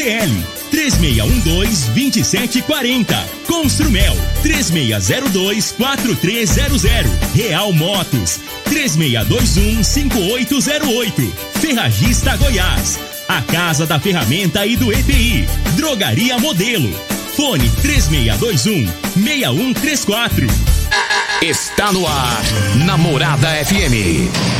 CDL 3612-2740. Construmel 3602-4300. Real Motos 3621-5808. Ferragista Goiás. A Casa da Ferramenta e do EPI. Drogaria Modelo. Fone 3621-6134. Está no ar, Namorada FM.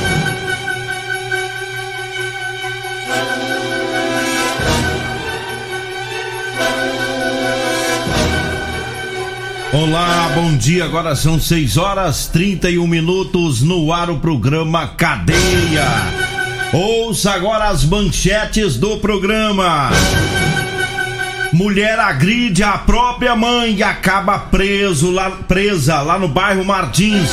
Olá, bom dia. Agora são 6 horas 31 minutos no ar o programa Cadeia. Ouça agora as manchetes do programa. Mulher agride a própria mãe e acaba preso lá, presa lá no bairro Martins.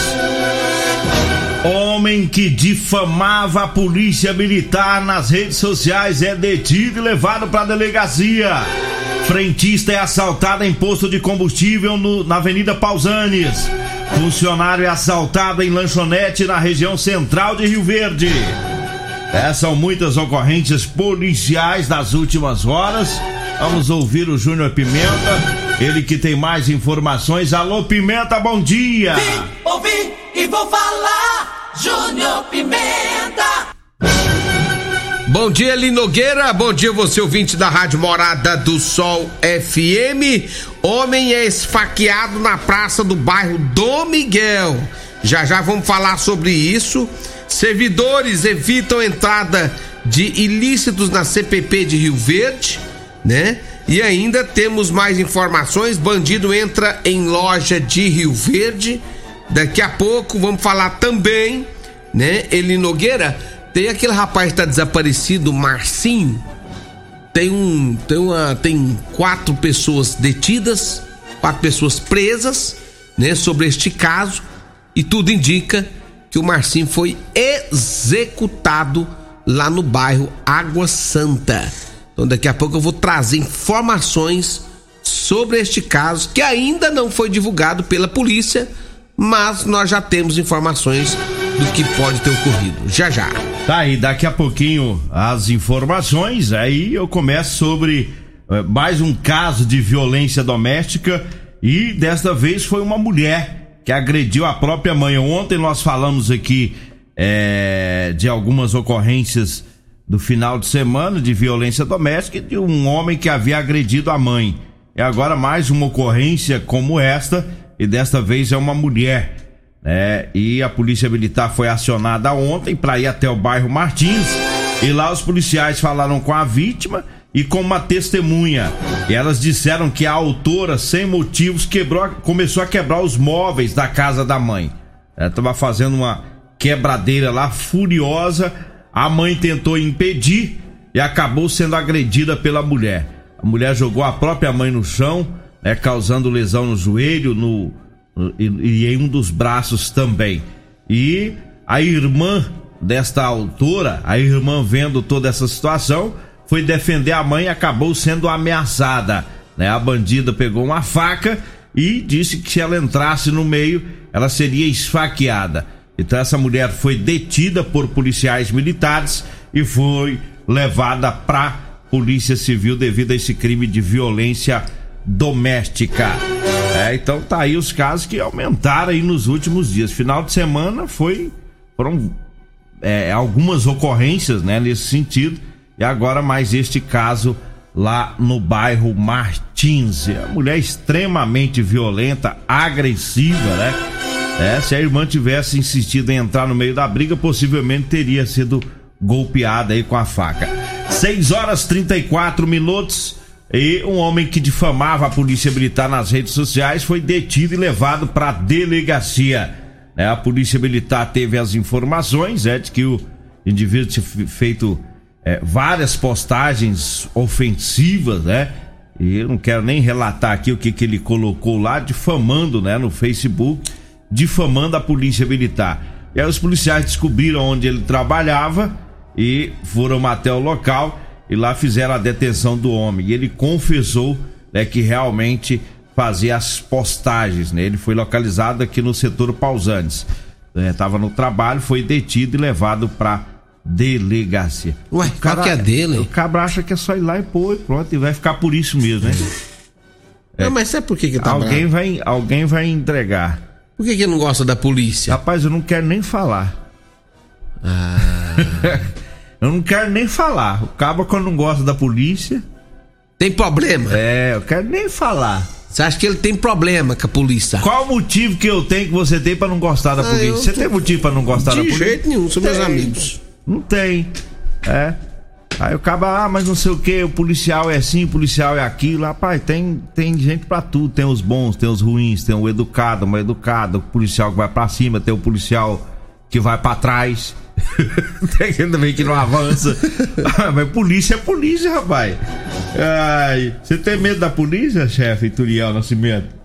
Homem que difamava a polícia militar nas redes sociais é detido e levado para a delegacia. Frentista é assaltado em posto de combustível no, na Avenida Pausanes. Funcionário é assaltado em lanchonete na região central de Rio Verde. Essas são muitas ocorrências policiais das últimas horas. Vamos ouvir o Júnior Pimenta, ele que tem mais informações. Alô, Pimenta, bom dia! Vim, ouvi e vou falar, Júnior Pimenta! Bom dia, Linogueira. Bom dia, você ouvinte da Rádio Morada do Sol FM. Homem é esfaqueado na praça do bairro Dom Miguel. Já já vamos falar sobre isso. Servidores evitam entrada de ilícitos na CPP de Rio Verde, né? E ainda temos mais informações. Bandido entra em loja de Rio Verde. Daqui a pouco vamos falar também, né? Eli Nogueira tem aquele rapaz que tá desaparecido, Marcinho. Tem um, tem uma, tem quatro pessoas detidas, quatro pessoas presas, né, sobre este caso, e tudo indica que o Marcinho foi executado lá no bairro Água Santa. Então daqui a pouco eu vou trazer informações sobre este caso que ainda não foi divulgado pela polícia, mas nós já temos informações do que pode ter ocorrido. Já já. Tá aí, daqui a pouquinho as informações, aí eu começo sobre uh, mais um caso de violência doméstica e desta vez foi uma mulher que agrediu a própria mãe. Ontem nós falamos aqui é, de algumas ocorrências do final de semana de violência doméstica de um homem que havia agredido a mãe. E agora mais uma ocorrência como esta, e desta vez é uma mulher é, e a polícia militar foi acionada ontem para ir até o bairro Martins. E lá os policiais falaram com a vítima e com uma testemunha. E elas disseram que a autora, sem motivos, quebrou, começou a quebrar os móveis da casa da mãe. Ela estava fazendo uma quebradeira lá furiosa. A mãe tentou impedir e acabou sendo agredida pela mulher. A mulher jogou a própria mãe no chão, né, causando lesão no joelho, no, e, e em um dos braços também. E a irmã desta autora, a irmã vendo toda essa situação, foi defender a mãe e acabou sendo ameaçada. Né? A bandida pegou uma faca e disse que se ela entrasse no meio, ela seria esfaqueada. Então essa mulher foi detida por policiais militares e foi levada para Polícia Civil devido a esse crime de violência doméstica. É, então tá aí os casos que aumentaram aí nos últimos dias. Final de semana foi foram é, algumas ocorrências, né, nesse sentido. E agora mais este caso lá no bairro Martins. A mulher extremamente violenta, agressiva, né? É, se a irmã tivesse insistido em entrar no meio da briga, possivelmente teria sido golpeada aí com a faca. 6 horas 34 minutos. E um homem que difamava a polícia militar nas redes sociais foi detido e levado para a delegacia. É, a polícia militar teve as informações é, de que o indivíduo tinha feito é, várias postagens ofensivas, né? E eu não quero nem relatar aqui o que, que ele colocou lá, difamando, né, no Facebook, difamando a polícia militar. E aí os policiais descobriram onde ele trabalhava e foram até o local e lá fizeram a detenção do homem. E ele confessou né, que realmente fazia as postagens. Né? Ele foi localizado aqui no setor Pausantes. Estava no trabalho, foi detido e levado para delegacia. Ué, O cara- que é dele? O cabra acha que é só ir lá e pôr e pronto, e vai ficar por isso mesmo, né? Não, mas sabe por que que tá alguém, bravo? vai, alguém vai entregar. Por que que não gosta da polícia? Rapaz, eu não quero nem falar. Ah. eu não quero nem falar. O cabo quando não gosta da polícia. Tem problema? É, eu quero nem falar. Você acha que ele tem problema com a polícia? Qual o motivo que eu tenho que você tem pra não gostar da Ah, polícia? Você tô- tem motivo pra não gostar da De polícia? jeito nenhum, são meus amigos. Não tem. É. Aí o cabo, ah, mas não sei o que, o policial é assim, o policial é aquilo. Rapaz, tem, tem gente pra tudo. Tem os bons, tem os ruins, tem o educado, o mal educado, o policial que vai pra cima, tem o policial que vai pra trás. tem gente também que não avança. Ah, mas polícia é polícia, rapaz. Ai, você tem medo da polícia, chefe Turiel Nascimento?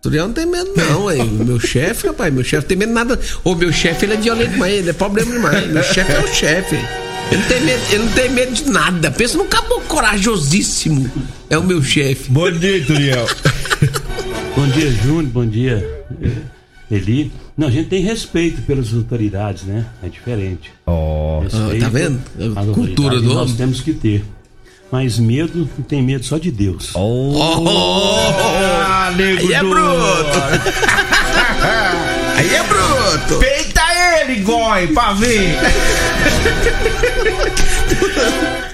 Turiel não tem medo, não, hein? Meu chefe, rapaz, meu chefe tem medo nada. Ô, meu chefe, ele é violento demais, ele é problema demais. Meu chefe é o chefe. Ele não, tem medo, ele não tem medo de nada. Pensa num caboclo corajosíssimo. É o meu chefe. Bom dia, Turiel. Bom dia, Júnior. Bom dia, Eli. Não, a gente tem respeito pelas autoridades, né? É diferente. Ó. Respeito tá vendo? A cultura do nós homem. temos que ter. Mas medo, não tem medo só de Deus. Ah, nego Aí é bruto. Aí é bruto. Peita ele, Goi, pra ver.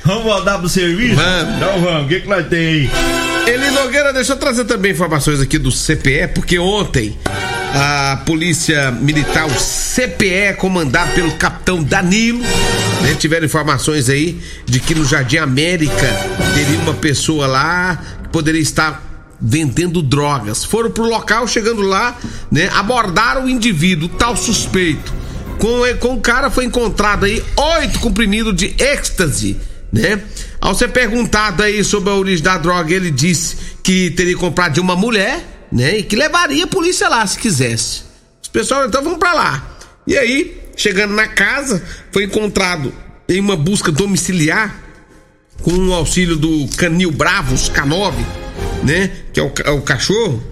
vamos voltar pro serviço? Vamos. Então vamos, o que, que nós tem aí? Eli Nogueira, deixa eu trazer também informações aqui do CPE, porque ontem a Polícia Militar, o CPE, comandado pelo capitão Danilo, né, tiveram informações aí de que no Jardim América teria uma pessoa lá que poderia estar vendendo drogas. Foram pro local, chegando lá, né, abordaram o indivíduo, o tal suspeito. Com, com o cara foi encontrado aí oito comprimidos de êxtase, né? Ao ser perguntado aí sobre a origem da droga, ele disse que teria comprado de uma mulher, né? E que levaria a polícia lá se quisesse. Os pessoal, então vamos pra lá. E aí, chegando na casa, foi encontrado em uma busca domiciliar com o auxílio do Canil Bravos, K9, né? Que é o, é o cachorro.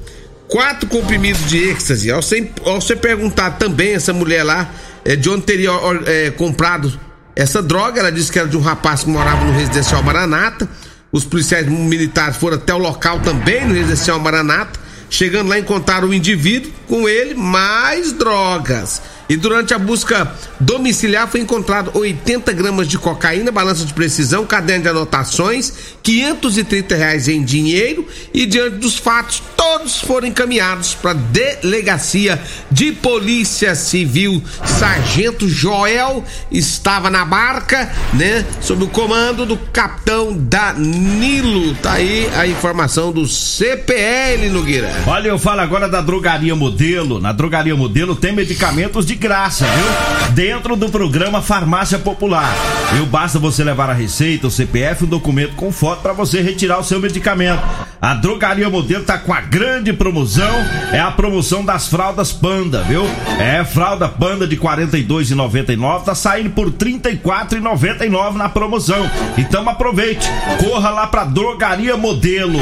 Quatro comprimidos de êxtase. Ao ser, ao ser perguntar também essa mulher lá é, de onde teria é, comprado essa droga, ela disse que era de um rapaz que morava no residencial Maranata. Os policiais militares foram até o local também, no residencial Maranata. Chegando lá, encontraram o indivíduo com ele, mais drogas. E durante a busca domiciliar foi encontrado 80 gramas de cocaína, balança de precisão, caderno de anotações, 530 reais em dinheiro e diante dos fatos, todos foram encaminhados para delegacia de polícia civil. Sargento Joel estava na barca, né, sob o comando do capitão Danilo. Tá aí a informação do CPL, Nogueira. Olha, eu falo agora da Drogaria Modelo. Na Drogaria Modelo tem medicamentos de graça, viu? Dentro do programa Farmácia Popular. Eu basta você levar a receita, o CPF, um documento com foto para você retirar o seu medicamento. A Drogaria Modelo tá com a grande promoção, é a promoção das fraldas Panda, viu? É fralda Panda de R$ 42,99, tá saindo por R$ 34,99 na promoção. Então aproveite, corra lá pra Drogaria Modelo.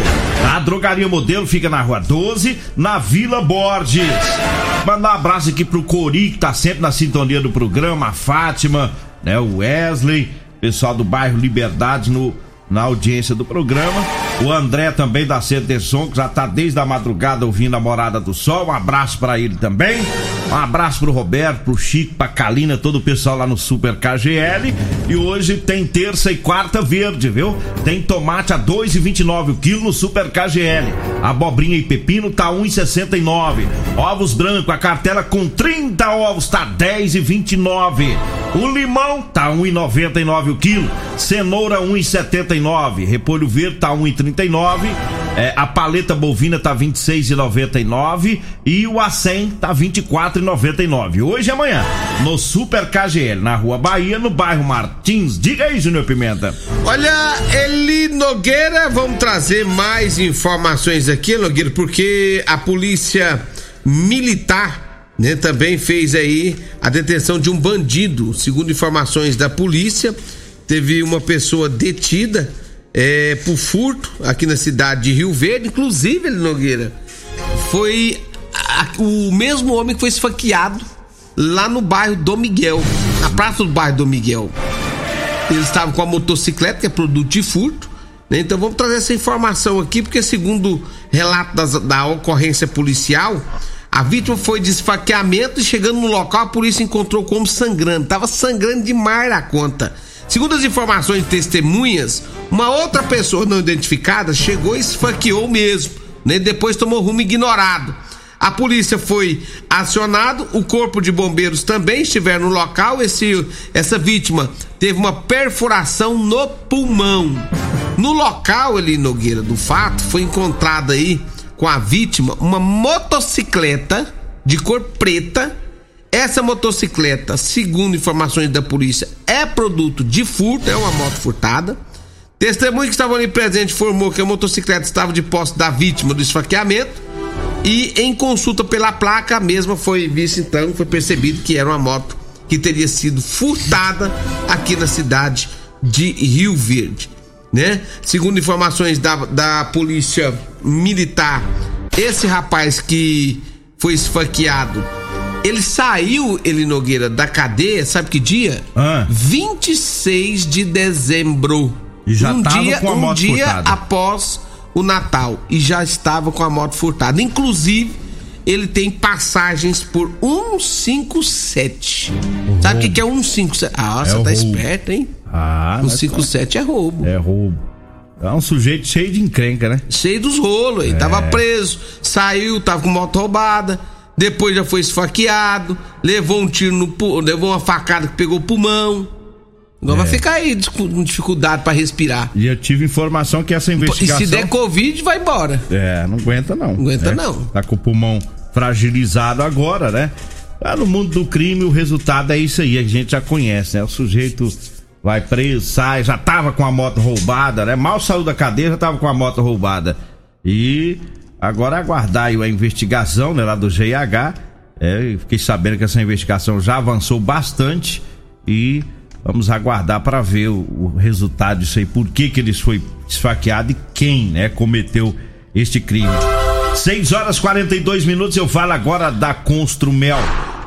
A Drogaria Modelo fica na Rua 12, na Vila Borges. Mandar um abraço aqui pro Cori, que tá sempre na sintonia do programa, a Fátima, né, o Wesley, pessoal do bairro Liberdade no na audiência do programa. O André também da Som, que já tá desde a madrugada ouvindo a Morada do Sol. Um abraço para ele também. Um abraço pro Roberto, pro Chico, pra Kalina, todo o pessoal lá no Super KGL. E hoje tem terça e quarta verde, viu? Tem tomate a 2,29 o quilo no Super KGL. Abobrinha e pepino tá 1,69. Ovos brancos, a cartela com 30 ovos tá 10,29. O limão tá 1,99 o quilo. Cenoura 1,79. Repolho verde tá 1,39. É, a paleta bovina tá 26,99 e o acém tá 24,99. Hoje e amanhã no Super KGL, na Rua Bahia, no bairro Martins. Diga aí, Júnior Pimenta. Olha, Eli Nogueira, vamos trazer mais informações aqui, Nogueira, porque a polícia militar né, também fez aí a detenção de um bandido, segundo informações da polícia. teve uma pessoa detida é, por furto aqui na cidade de Rio Verde, inclusive ele Nogueira. Foi a- o mesmo homem que foi esfaqueado lá no bairro do Miguel, na praça do bairro do Miguel. Ele estava com a motocicleta, que é produto de furto. né? Então vamos trazer essa informação aqui, porque segundo relato das- da ocorrência policial, a vítima foi de esfaqueamento e chegando no local, a polícia encontrou como sangrando. Tava sangrando demais a conta. Segundo as informações de testemunhas, uma outra pessoa não identificada chegou e esfaqueou mesmo. Né? Depois tomou rumo ignorado. A polícia foi acionado, o corpo de bombeiros também estiver no local. Esse, essa vítima teve uma perfuração no pulmão. No local ali, Nogueira, do fato, foi encontrada aí com a vítima uma motocicleta de cor preta. Essa motocicleta, segundo informações da polícia, é produto de furto, é uma moto furtada. Testemunho que estavam ali presente informou que a motocicleta estava de posse da vítima do esfaqueamento. E em consulta pela placa, a mesma foi vista então, foi percebido que era uma moto que teria sido furtada aqui na cidade de Rio Verde, né? Segundo informações da, da polícia militar, esse rapaz que foi esfaqueado, ele saiu, ele Nogueira, da cadeia, sabe que dia? Ah. 26 de dezembro. E já um tava dia, com a um moto dia furtada. após o Natal e já estava com a moto furtada. Inclusive, ele tem passagens por 157. Sabe o que, que é 157? Ah, você É o tá roubo. esperto, hein? Ah, mas 157 é roubo. é roubo. É um sujeito cheio de encrenca, né? Cheio dos rolos, É. aí. Tava preso, saiu, tava com moto roubada. Depois já foi esfaqueado, levou um tiro no levou uma facada que pegou o pulmão. Agora É. vai ficar aí com dificuldade pra respirar. E eu tive informação que essa E investigação. se der Covid, vai embora. É, não aguenta não. Não aguenta né? não. Tá com o pulmão fragilizado agora, né? Lá no mundo do crime, o resultado é isso aí, a gente já conhece, né? O sujeito vai preso, sai, já tava com a moto roubada, né? Mal saiu da cadeia, já tava com a moto roubada. E agora aguardar a investigação, né, lá do GH. É, fiquei sabendo que essa investigação já avançou bastante e vamos aguardar para ver o, o resultado disso aí, por que que eles foi esfaqueado e quem, né, cometeu este crime. 6 horas 42 minutos, eu falo agora da Construmel.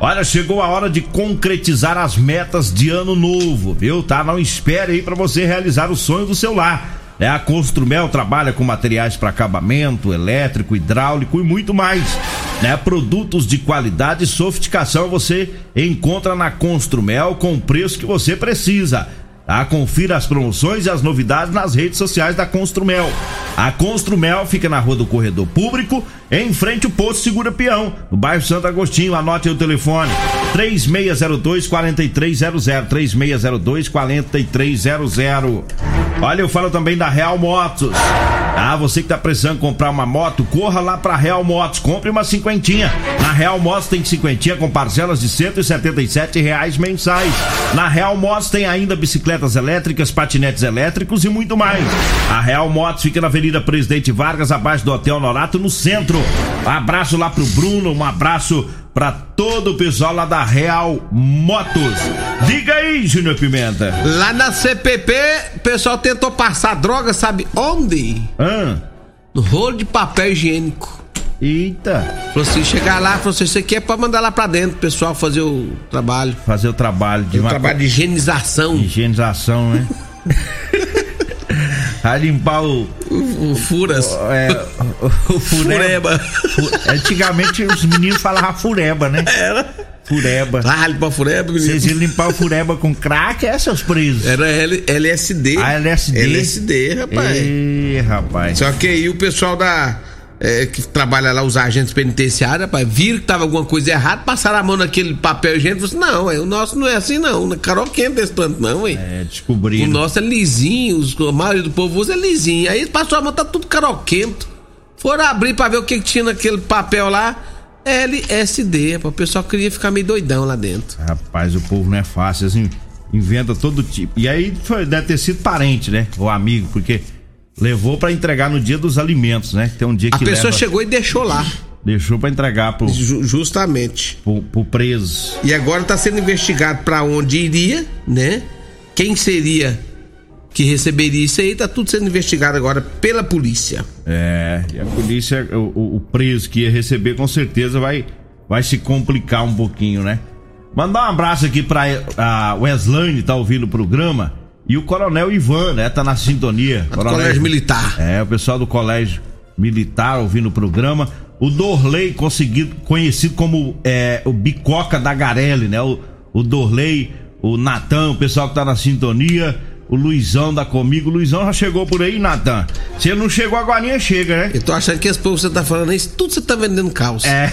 Olha, chegou a hora de concretizar as metas de ano novo, viu? Tá? Não espere aí para você realizar o sonho do seu lar. É, a Construmel trabalha com materiais para acabamento, elétrico, hidráulico e muito mais. Né? Produtos de qualidade e sofisticação você encontra na Construmel com o preço que você precisa. Tá? Confira as promoções e as novidades nas redes sociais da Construmel. A Construmel fica na Rua do Corredor Público, em frente ao Posto Segura Peão, no bairro Santo Agostinho. Anote aí o telefone: 3602-4300. 3602-4300. Olha, eu falo também da Real Motos. Ah, você que tá precisando comprar uma moto, corra lá pra Real Motos, compre uma cinquentinha. Na Real Motos tem cinquentinha com parcelas de 177 reais mensais. Na Real Motos tem ainda bicicletas elétricas, patinetes elétricos e muito mais. A Real Motos fica na Avenida Presidente Vargas, abaixo do Hotel Norato, no centro. Abraço lá pro Bruno, um abraço pra todo o pessoal lá da Real Motos. Diga aí, Júnior Pimenta. Lá na CPP, o pessoal tentou passar droga, sabe onde? Ah, No rolo de papel higiênico. eita, Falou assim, chegar lá, falou assim, isso aqui é pra mandar lá pra dentro, o pessoal fazer o trabalho. fazer o trabalho de O uma trabalho de higienização. higienização, né? Vai limpar o, O, o furas. é, o, o fureba. Fureba. Fu- Antigamente os meninos falavam fureba, né? Era. Fureba. Ah, limpar fureba, menino. Vocês iam limpar o fureba com crack, é, seus presos? Era L- LSD. Ah, LSD? LSD, rapaz. Ih, rapaz. Só que aí o pessoal da. É, que trabalha lá, os agentes penitenciários, rapaz, viram que tava alguma coisa errada, passaram a mão naquele papel higiênico e falaram assim: não, é, o nosso não é assim, não. Não é caroquento desse tanto, não, hein? É, O descobriram. nosso é lisinho, os- a maioria do povo usa é lisinho. Aí passou a mão, tá tudo caroquento. Foram abrir pra ver o que, que tinha naquele papel lá. LSD, rapaz. o pessoal queria ficar meio doidão lá dentro. Rapaz, o povo não é fácil, assim, inventa todo tipo. E aí foi, deve ter sido parente, né? Ou amigo, porque levou pra entregar no dia dos alimentos, né? Tem um dia A que pessoa leva- chegou e deixou lá. deixou pra entregar pro, Ju- justamente. pro, pro preso. E agora tá sendo investigado pra onde iria, né? Quem seria que receberia isso aí, tá tudo sendo investigado agora pela polícia. É, e a polícia, o, o preso que ia receber, com certeza vai, vai se complicar um pouquinho, né? Mandar um abraço aqui pra a Weslane, tá ouvindo o programa. E o Coronel Ivan, né? Tá na sintonia. Do Colégio Militar. É, o pessoal do Colégio Militar ouvindo o programa. O Dorley, conseguido, conhecido como é, o Bicoca da Garelli, né? O, o Dorley, o Natan, o pessoal que tá na sintonia. O Luizão da Comigo. O Luizão já chegou por aí, Natan. Se ele não chegou, agora chega, né? Eu tô achando que esse povo que você tá falando isso, tudo você tá vendendo calça. É.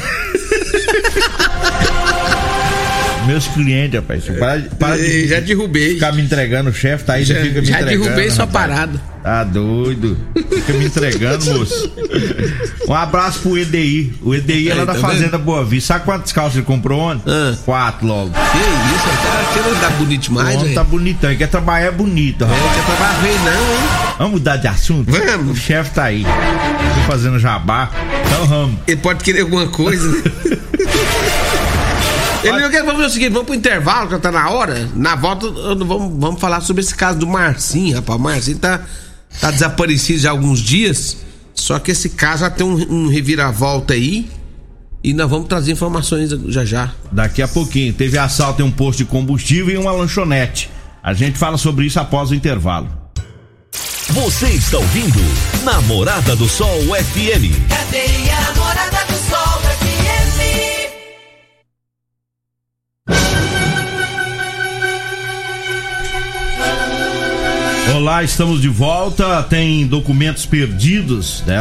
Meus clientes, rapaz. Para, para de, já derrubei. Ficar me entregando, o chefe tá aí, já, fica me já entregando. Já derrubei sua rapaz. parada. Tá doido. Fica me entregando, moço. Um abraço pro EDI. O EDI é lá da tá Fazenda Boa Vista. Sabe quantas calças ele comprou ontem? Ah. Quatro logo. Que isso, ele tá querendo dar bonito demais, velho. tá bonitão. Ele quer trabalhar bonito, É, rapaz. quer trabalhar bem não, hein? Vamos mudar de assunto? Vamos. O chefe tá aí. Tô fazendo jabá. Então vamos. Ele pode querer alguma coisa, né? Ele não quer, vamos fazer o seguinte, vamos pro intervalo, que já tá na hora. Na volta, vamos, vamos falar sobre esse caso do Marcinho, rapaz. O Marcinho tá, tá desaparecido já há alguns dias. Só que esse caso já tem um, um reviravolta aí. E nós vamos trazer informações já já. Daqui a pouquinho. Teve assalto em um posto de combustível e uma lanchonete. A gente fala sobre isso após o intervalo. Você está ouvindo Namorada do Sol FM. Cadeia Namorada do Olá, estamos de volta. Tem documentos perdidos, né?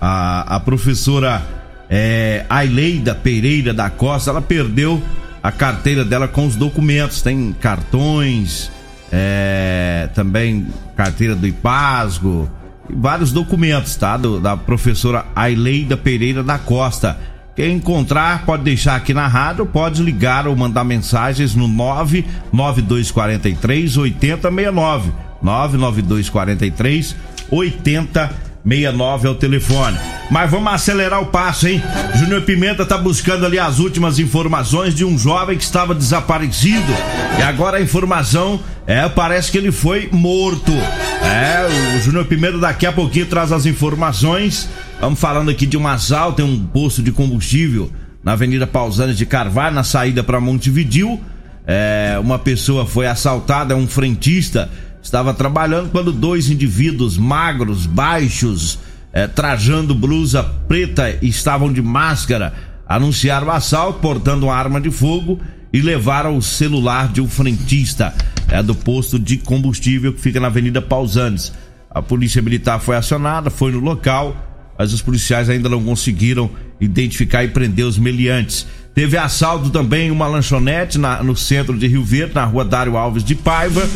A, a professora é, Aileida Pereira da Costa, ela perdeu a carteira dela com os documentos. Tem cartões, é, também carteira do IPASGO, vários documentos, tá? Do- da professora Aileida Pereira da Costa. Quem encontrar, pode deixar aqui na rádio, pode ligar ou mandar mensagens no 99243 8069. 99243 8069 é o telefone. Mas vamos acelerar o passo, hein? Júnior Pimenta tá buscando ali as últimas informações de um jovem que estava desaparecido. E agora a informação é, parece que ele foi morto. É, o Júnior Pimenta daqui a pouquinho traz as informações. Vamos falando aqui de um assalto em um posto de combustível na Avenida Pausanes de Carvalho, na saída para Montevidil. É, uma pessoa foi assaltada, é um frentista, estava trabalhando quando dois indivíduos magros, baixos, é, trajando blusa preta, estavam de máscara, anunciaram o assalto, portando uma arma de fogo e levaram o celular de um frentista é, do posto de combustível que fica na Avenida Pausanes. A polícia militar foi acionada, foi no local, mas os policiais ainda não conseguiram identificar e prender os meliantes. Teve assalto também uma lanchonete na- no centro de Rio Verde, na rua Dário Alves de Paiva.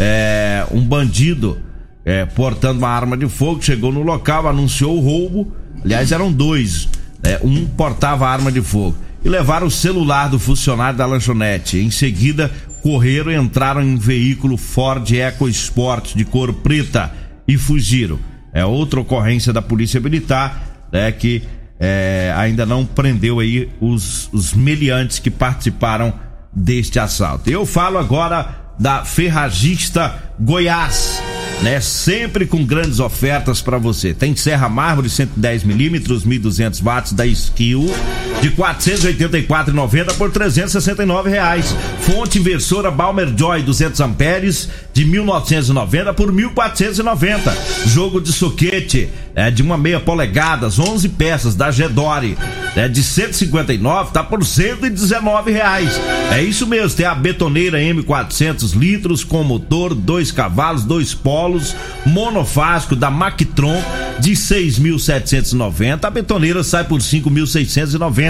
É, um bandido é, portando uma arma de fogo chegou no local, anunciou o roubo. Aliás, eram dois. né? um portava arma de fogo. E levaram o celular do funcionário da lanchonete. Em seguida, correram e entraram em um veículo Ford EcoSport de cor preta e fugiram. É outra ocorrência da Polícia Militar, né, que é, ainda não prendeu aí os, os meliantes que participaram deste assalto. Eu falo agora da Ferragista Goiás, né? Sempre com grandes ofertas para você. Tem serra mármore 110 milímetros, 1.200 watts da Skill de 484,90 por 369 reais. Fonte inversora Balmer Joy 200 amperes de 1.990 por 1.490. Jogo de soquete é de uma meia polegadas, 11 peças da Gedore, é de 159 tá por 119 reais. É isso mesmo, tem a betoneira M400 litros com motor, dois cavalos, dois polos, monofásico da Mactron de 6.790. A betoneira sai por 5.690.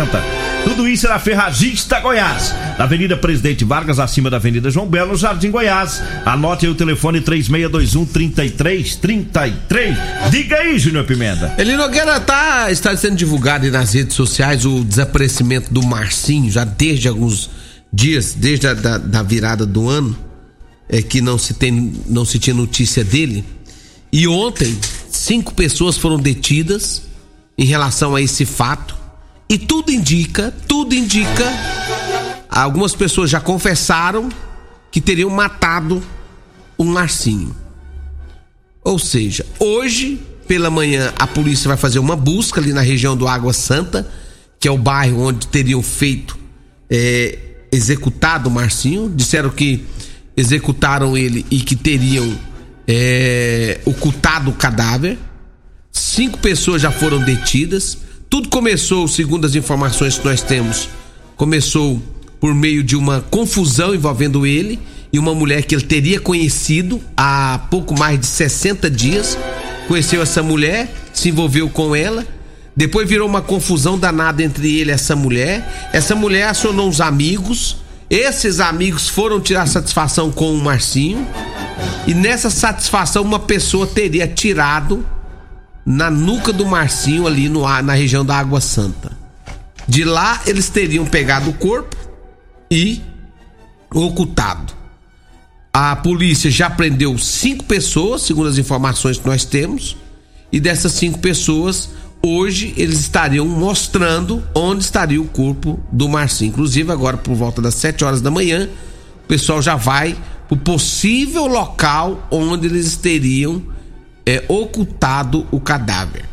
Tudo isso é na Ferragista Goiás, na Avenida Presidente Vargas, acima da Avenida João Belo, Jardim Goiás. Anote aí o telefone 3621 3333. Diga aí, Júnior Pimenta. Eli Nogueira tá, está sendo divulgado aí nas redes sociais o desaparecimento do Marcinho, já desde alguns dias, desde a da, da virada do ano, é que não se, tem, não se tinha notícia dele. E ontem, cinco pessoas foram detidas em relação a esse fato. E tudo indica, tudo indica. Algumas pessoas já confessaram que teriam matado o Marcinho. Ou seja, hoje pela manhã a polícia vai fazer uma busca ali na região do Água Santa, que é o bairro onde teriam feito é, executado o Marcinho. Disseram que executaram ele e que teriam é, ocultado o cadáver. Cinco pessoas já foram detidas. Tudo começou, segundo as informações que nós temos, começou por meio de uma confusão envolvendo ele e uma mulher que ele teria conhecido há pouco mais de 60 dias. Conheceu essa mulher, se envolveu com ela. Depois virou uma confusão danada entre ele e essa mulher. Essa mulher acionou uns amigos. Esses amigos foram tirar satisfação com o Marcinho. E nessa satisfação, uma pessoa teria tirado na nuca do Marcinho, ali no, na região da Água Santa. De lá, eles teriam pegado o corpo e ocultado. A polícia já prendeu cinco pessoas, segundo as informações que nós temos, e dessas cinco pessoas, hoje eles estariam mostrando onde estaria o corpo do Marcinho. Inclusive, agora por volta das 7 horas da manhã, o pessoal já vai para o possível local onde eles teriam é, ocultado o cadáver.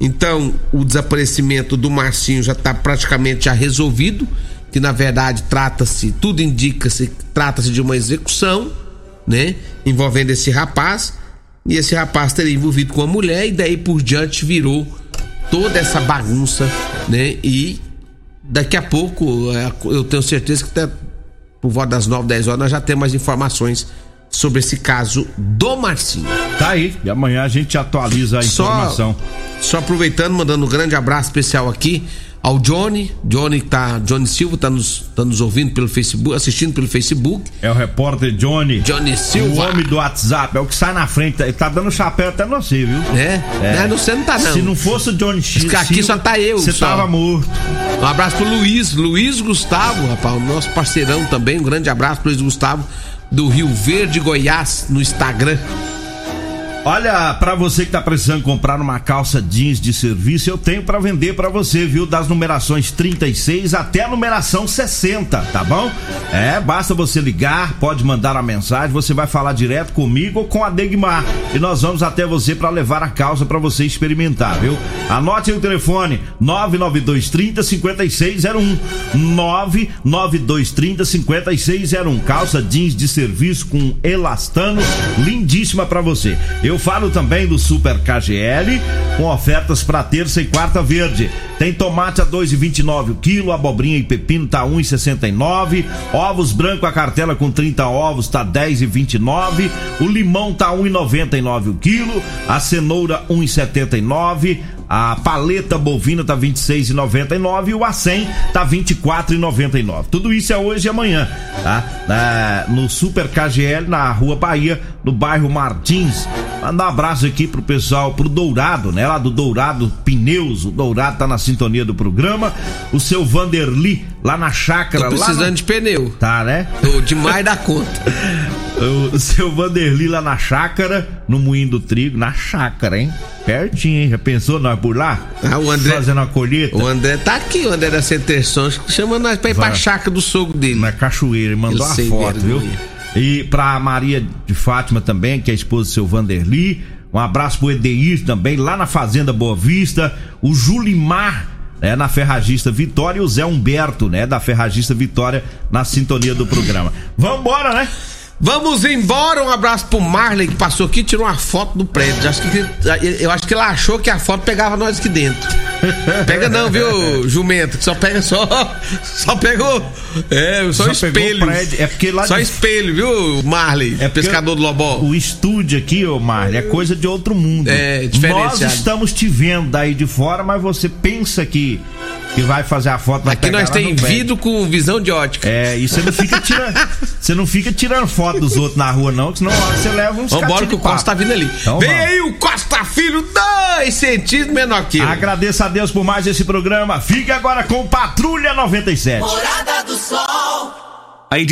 Então, o desaparecimento do Marcinho já está praticamente já resolvido que na verdade trata-se, tudo indica-se, trata-se de uma execução, né, envolvendo esse rapaz, e esse rapaz teria envolvido com a mulher e daí por diante virou toda essa bagunça, né? E daqui a pouco é, eu tenho certeza que até por volta das 9, 10 horas nós já temos mais informações sobre esse caso do Marcinho. Tá aí, e amanhã a gente atualiza a informação. Só, só aproveitando, mandando um grande abraço especial aqui ao Johnny, Johnny tá, Johnny Silva tá nos, tá nos ouvindo pelo Facebook, assistindo pelo Facebook. É o repórter Johnny. Johnny Silva. O homem do WhatsApp, é o que sai na frente, ele tá dando chapéu até sei, viu? É? é. Não, você não tá não. Se não fosse o Johnny Silva, aqui só tá eu. Você tava morto. Um abraço pro Luiz, Luiz Gustavo, rapaz, o nosso parceirão também, um grande abraço pro Luiz Gustavo do Rio Verde, Goiás, no Instagram. Olha, para você que tá precisando comprar uma calça jeans de serviço, eu tenho para vender para você, viu? Das numerações 36 até a numeração 60, tá bom? É, basta você ligar, pode mandar a mensagem, você vai falar direto comigo ou com a Degmar e nós vamos até você para levar a calça para você experimentar, viu? Anote o telefone 99230 5601 99230 5601 calça jeans de serviço com elastano, lindíssima para você. Eu falo também do Super KGL, com ofertas para terça e quarta verde. Tem tomate a 2,29 o quilo, abobrinha e pepino tá 1,69, ovos branco a cartela com 30 ovos tá 10,29, o limão tá 1,99 o quilo, a cenoura 1,79, a paleta bovina tá 26,99 e o acém tá 24,99. Tudo isso é hoje e amanhã, tá? É, no Super KGL na Rua Bahia, no bairro Martins. Mandar um abraço aqui pro pessoal, pro Dourado, né? Lá do Dourado Pneus. O Dourado tá na sintonia do programa. O seu Vanderly lá na chácara. Tô precisando no... de pneu. Tá, né? Tô demais da conta. o seu Vanderly lá na chácara, no Moinho do Trigo, na chácara, hein? Pertinho, hein? Já pensou nós por lá? Ah, o André. Fazendo a colheita. O André tá aqui, o André da Centersons, chamando nós pra ir Vai. pra chácara do sogro dele. Na cachoeira, ele mandou Ele uma foto, vergonha. viu? E pra Maria de Fátima também, que é a esposa do seu Vanderly. Um abraço pro Edeir também, lá na Fazenda Boa Vista. O Julimar né, na Ferragista Vitória e o Zé Humberto, né, da Ferragista Vitória, na sintonia do programa. Vambora, né? Vamos embora, um abraço pro Marley que passou aqui e tirou uma foto do prédio. Acho que, eu acho que ele achou que a foto pegava nós aqui dentro. Pega não, viu, jumento? Só pega só. Só pegou. É, só, só espelho. É porque lá Só de... espelho, viu, Marley? É pescador do Lobó. O estúdio aqui, ô Marley, é coisa de outro mundo. É, diferente. Nós estamos te vendo daí de fora, mas você pensa que que vai fazer a foto Aqui nós tem vidro com visão de ótica. É, e você não fica tirando. você não fica tirando foto dos outros na rua, não, que senão você leva uns Vambora que o Costa tá vindo ali. Então, Vem vamos. aí o Costa Filho, dois centímetros menor que. Agradeço a Deus por mais esse programa. Fique agora com Patrulha 97. Morada